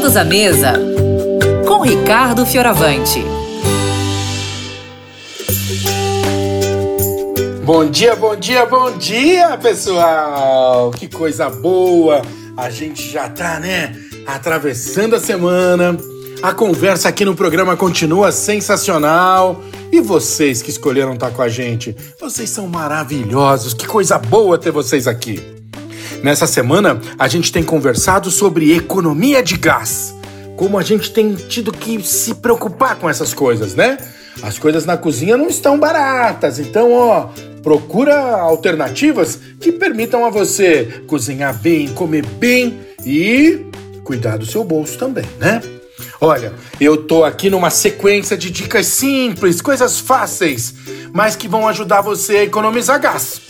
Todos à mesa com Ricardo Fioravante. Bom dia, bom dia, bom dia, pessoal! Que coisa boa! A gente já tá, né, atravessando a semana. A conversa aqui no programa continua sensacional. E vocês que escolheram estar com a gente, vocês são maravilhosos. Que coisa boa ter vocês aqui. Nessa semana, a gente tem conversado sobre economia de gás. Como a gente tem tido que se preocupar com essas coisas, né? As coisas na cozinha não estão baratas, então, ó, procura alternativas que permitam a você cozinhar bem, comer bem e cuidar do seu bolso também, né? Olha, eu tô aqui numa sequência de dicas simples, coisas fáceis, mas que vão ajudar você a economizar gás.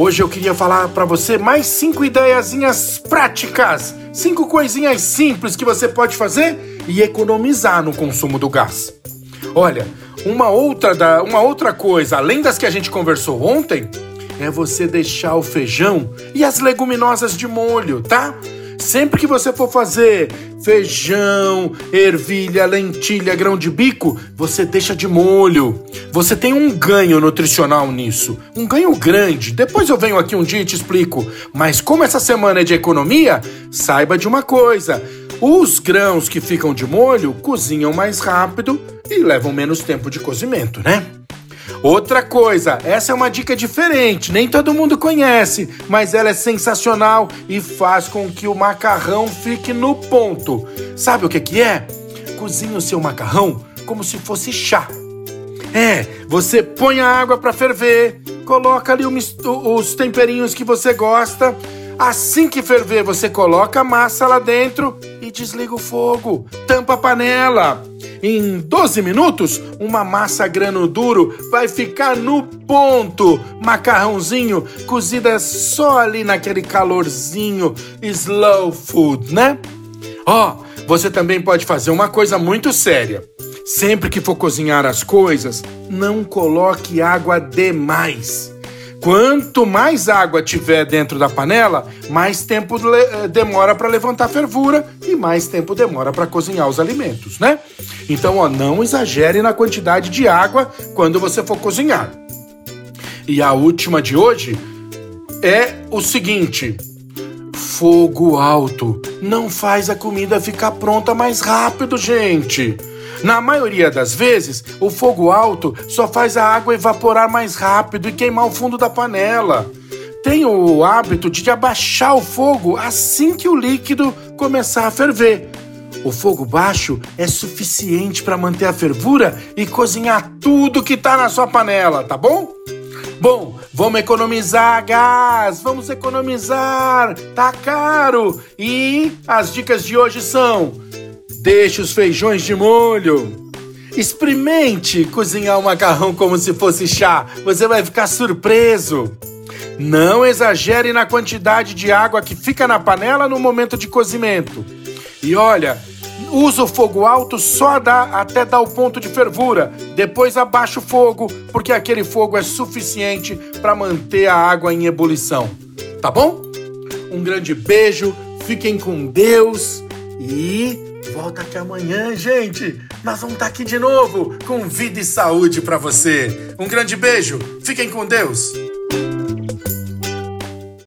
Hoje eu queria falar para você mais cinco ideiazinhas práticas, cinco coisinhas simples que você pode fazer e economizar no consumo do gás. Olha, uma outra, da, uma outra coisa, além das que a gente conversou ontem, é você deixar o feijão e as leguminosas de molho, tá? Sempre que você for fazer feijão, ervilha, lentilha, grão de bico, você deixa de molho. Você tem um ganho nutricional nisso, um ganho grande. Depois eu venho aqui um dia e te explico. Mas como essa semana é de economia, saiba de uma coisa: os grãos que ficam de molho cozinham mais rápido e levam menos tempo de cozimento, né? Outra coisa, essa é uma dica diferente, nem todo mundo conhece, mas ela é sensacional e faz com que o macarrão fique no ponto. Sabe o que, que é? Cozinhe o seu macarrão como se fosse chá. É, você põe a água para ferver, coloca ali os temperinhos que você gosta. Assim que ferver, você coloca a massa lá dentro e desliga o fogo. Tampa a panela. Em 12 minutos, uma massa grano duro vai ficar no ponto. Macarrãozinho cozida só ali naquele calorzinho slow food, né? Ó, oh, você também pode fazer uma coisa muito séria. Sempre que for cozinhar as coisas, não coloque água demais. Quanto mais água tiver dentro da panela, mais tempo eh, demora para levantar a fervura e mais tempo demora para cozinhar os alimentos, né? Então, ó, não exagere na quantidade de água quando você for cozinhar. E a última de hoje é o seguinte: fogo alto não faz a comida ficar pronta mais rápido, gente. Na maioria das vezes, o fogo alto só faz a água evaporar mais rápido e queimar o fundo da panela. Tenha o hábito de abaixar o fogo assim que o líquido começar a ferver. O fogo baixo é suficiente para manter a fervura e cozinhar tudo que está na sua panela, tá bom? Bom, vamos economizar gás, vamos economizar, tá caro. E as dicas de hoje são: Deixe os feijões de molho. Experimente cozinhar o macarrão como se fosse chá. Você vai ficar surpreso. Não exagere na quantidade de água que fica na panela no momento de cozimento. E olha, usa o fogo alto só dá, até dar o ponto de fervura. Depois abaixa o fogo, porque aquele fogo é suficiente para manter a água em ebulição. Tá bom? Um grande beijo, fiquem com Deus e Volta aqui amanhã, gente. Nós vamos estar aqui de novo com vida e saúde para você. Um grande beijo. Fiquem com Deus.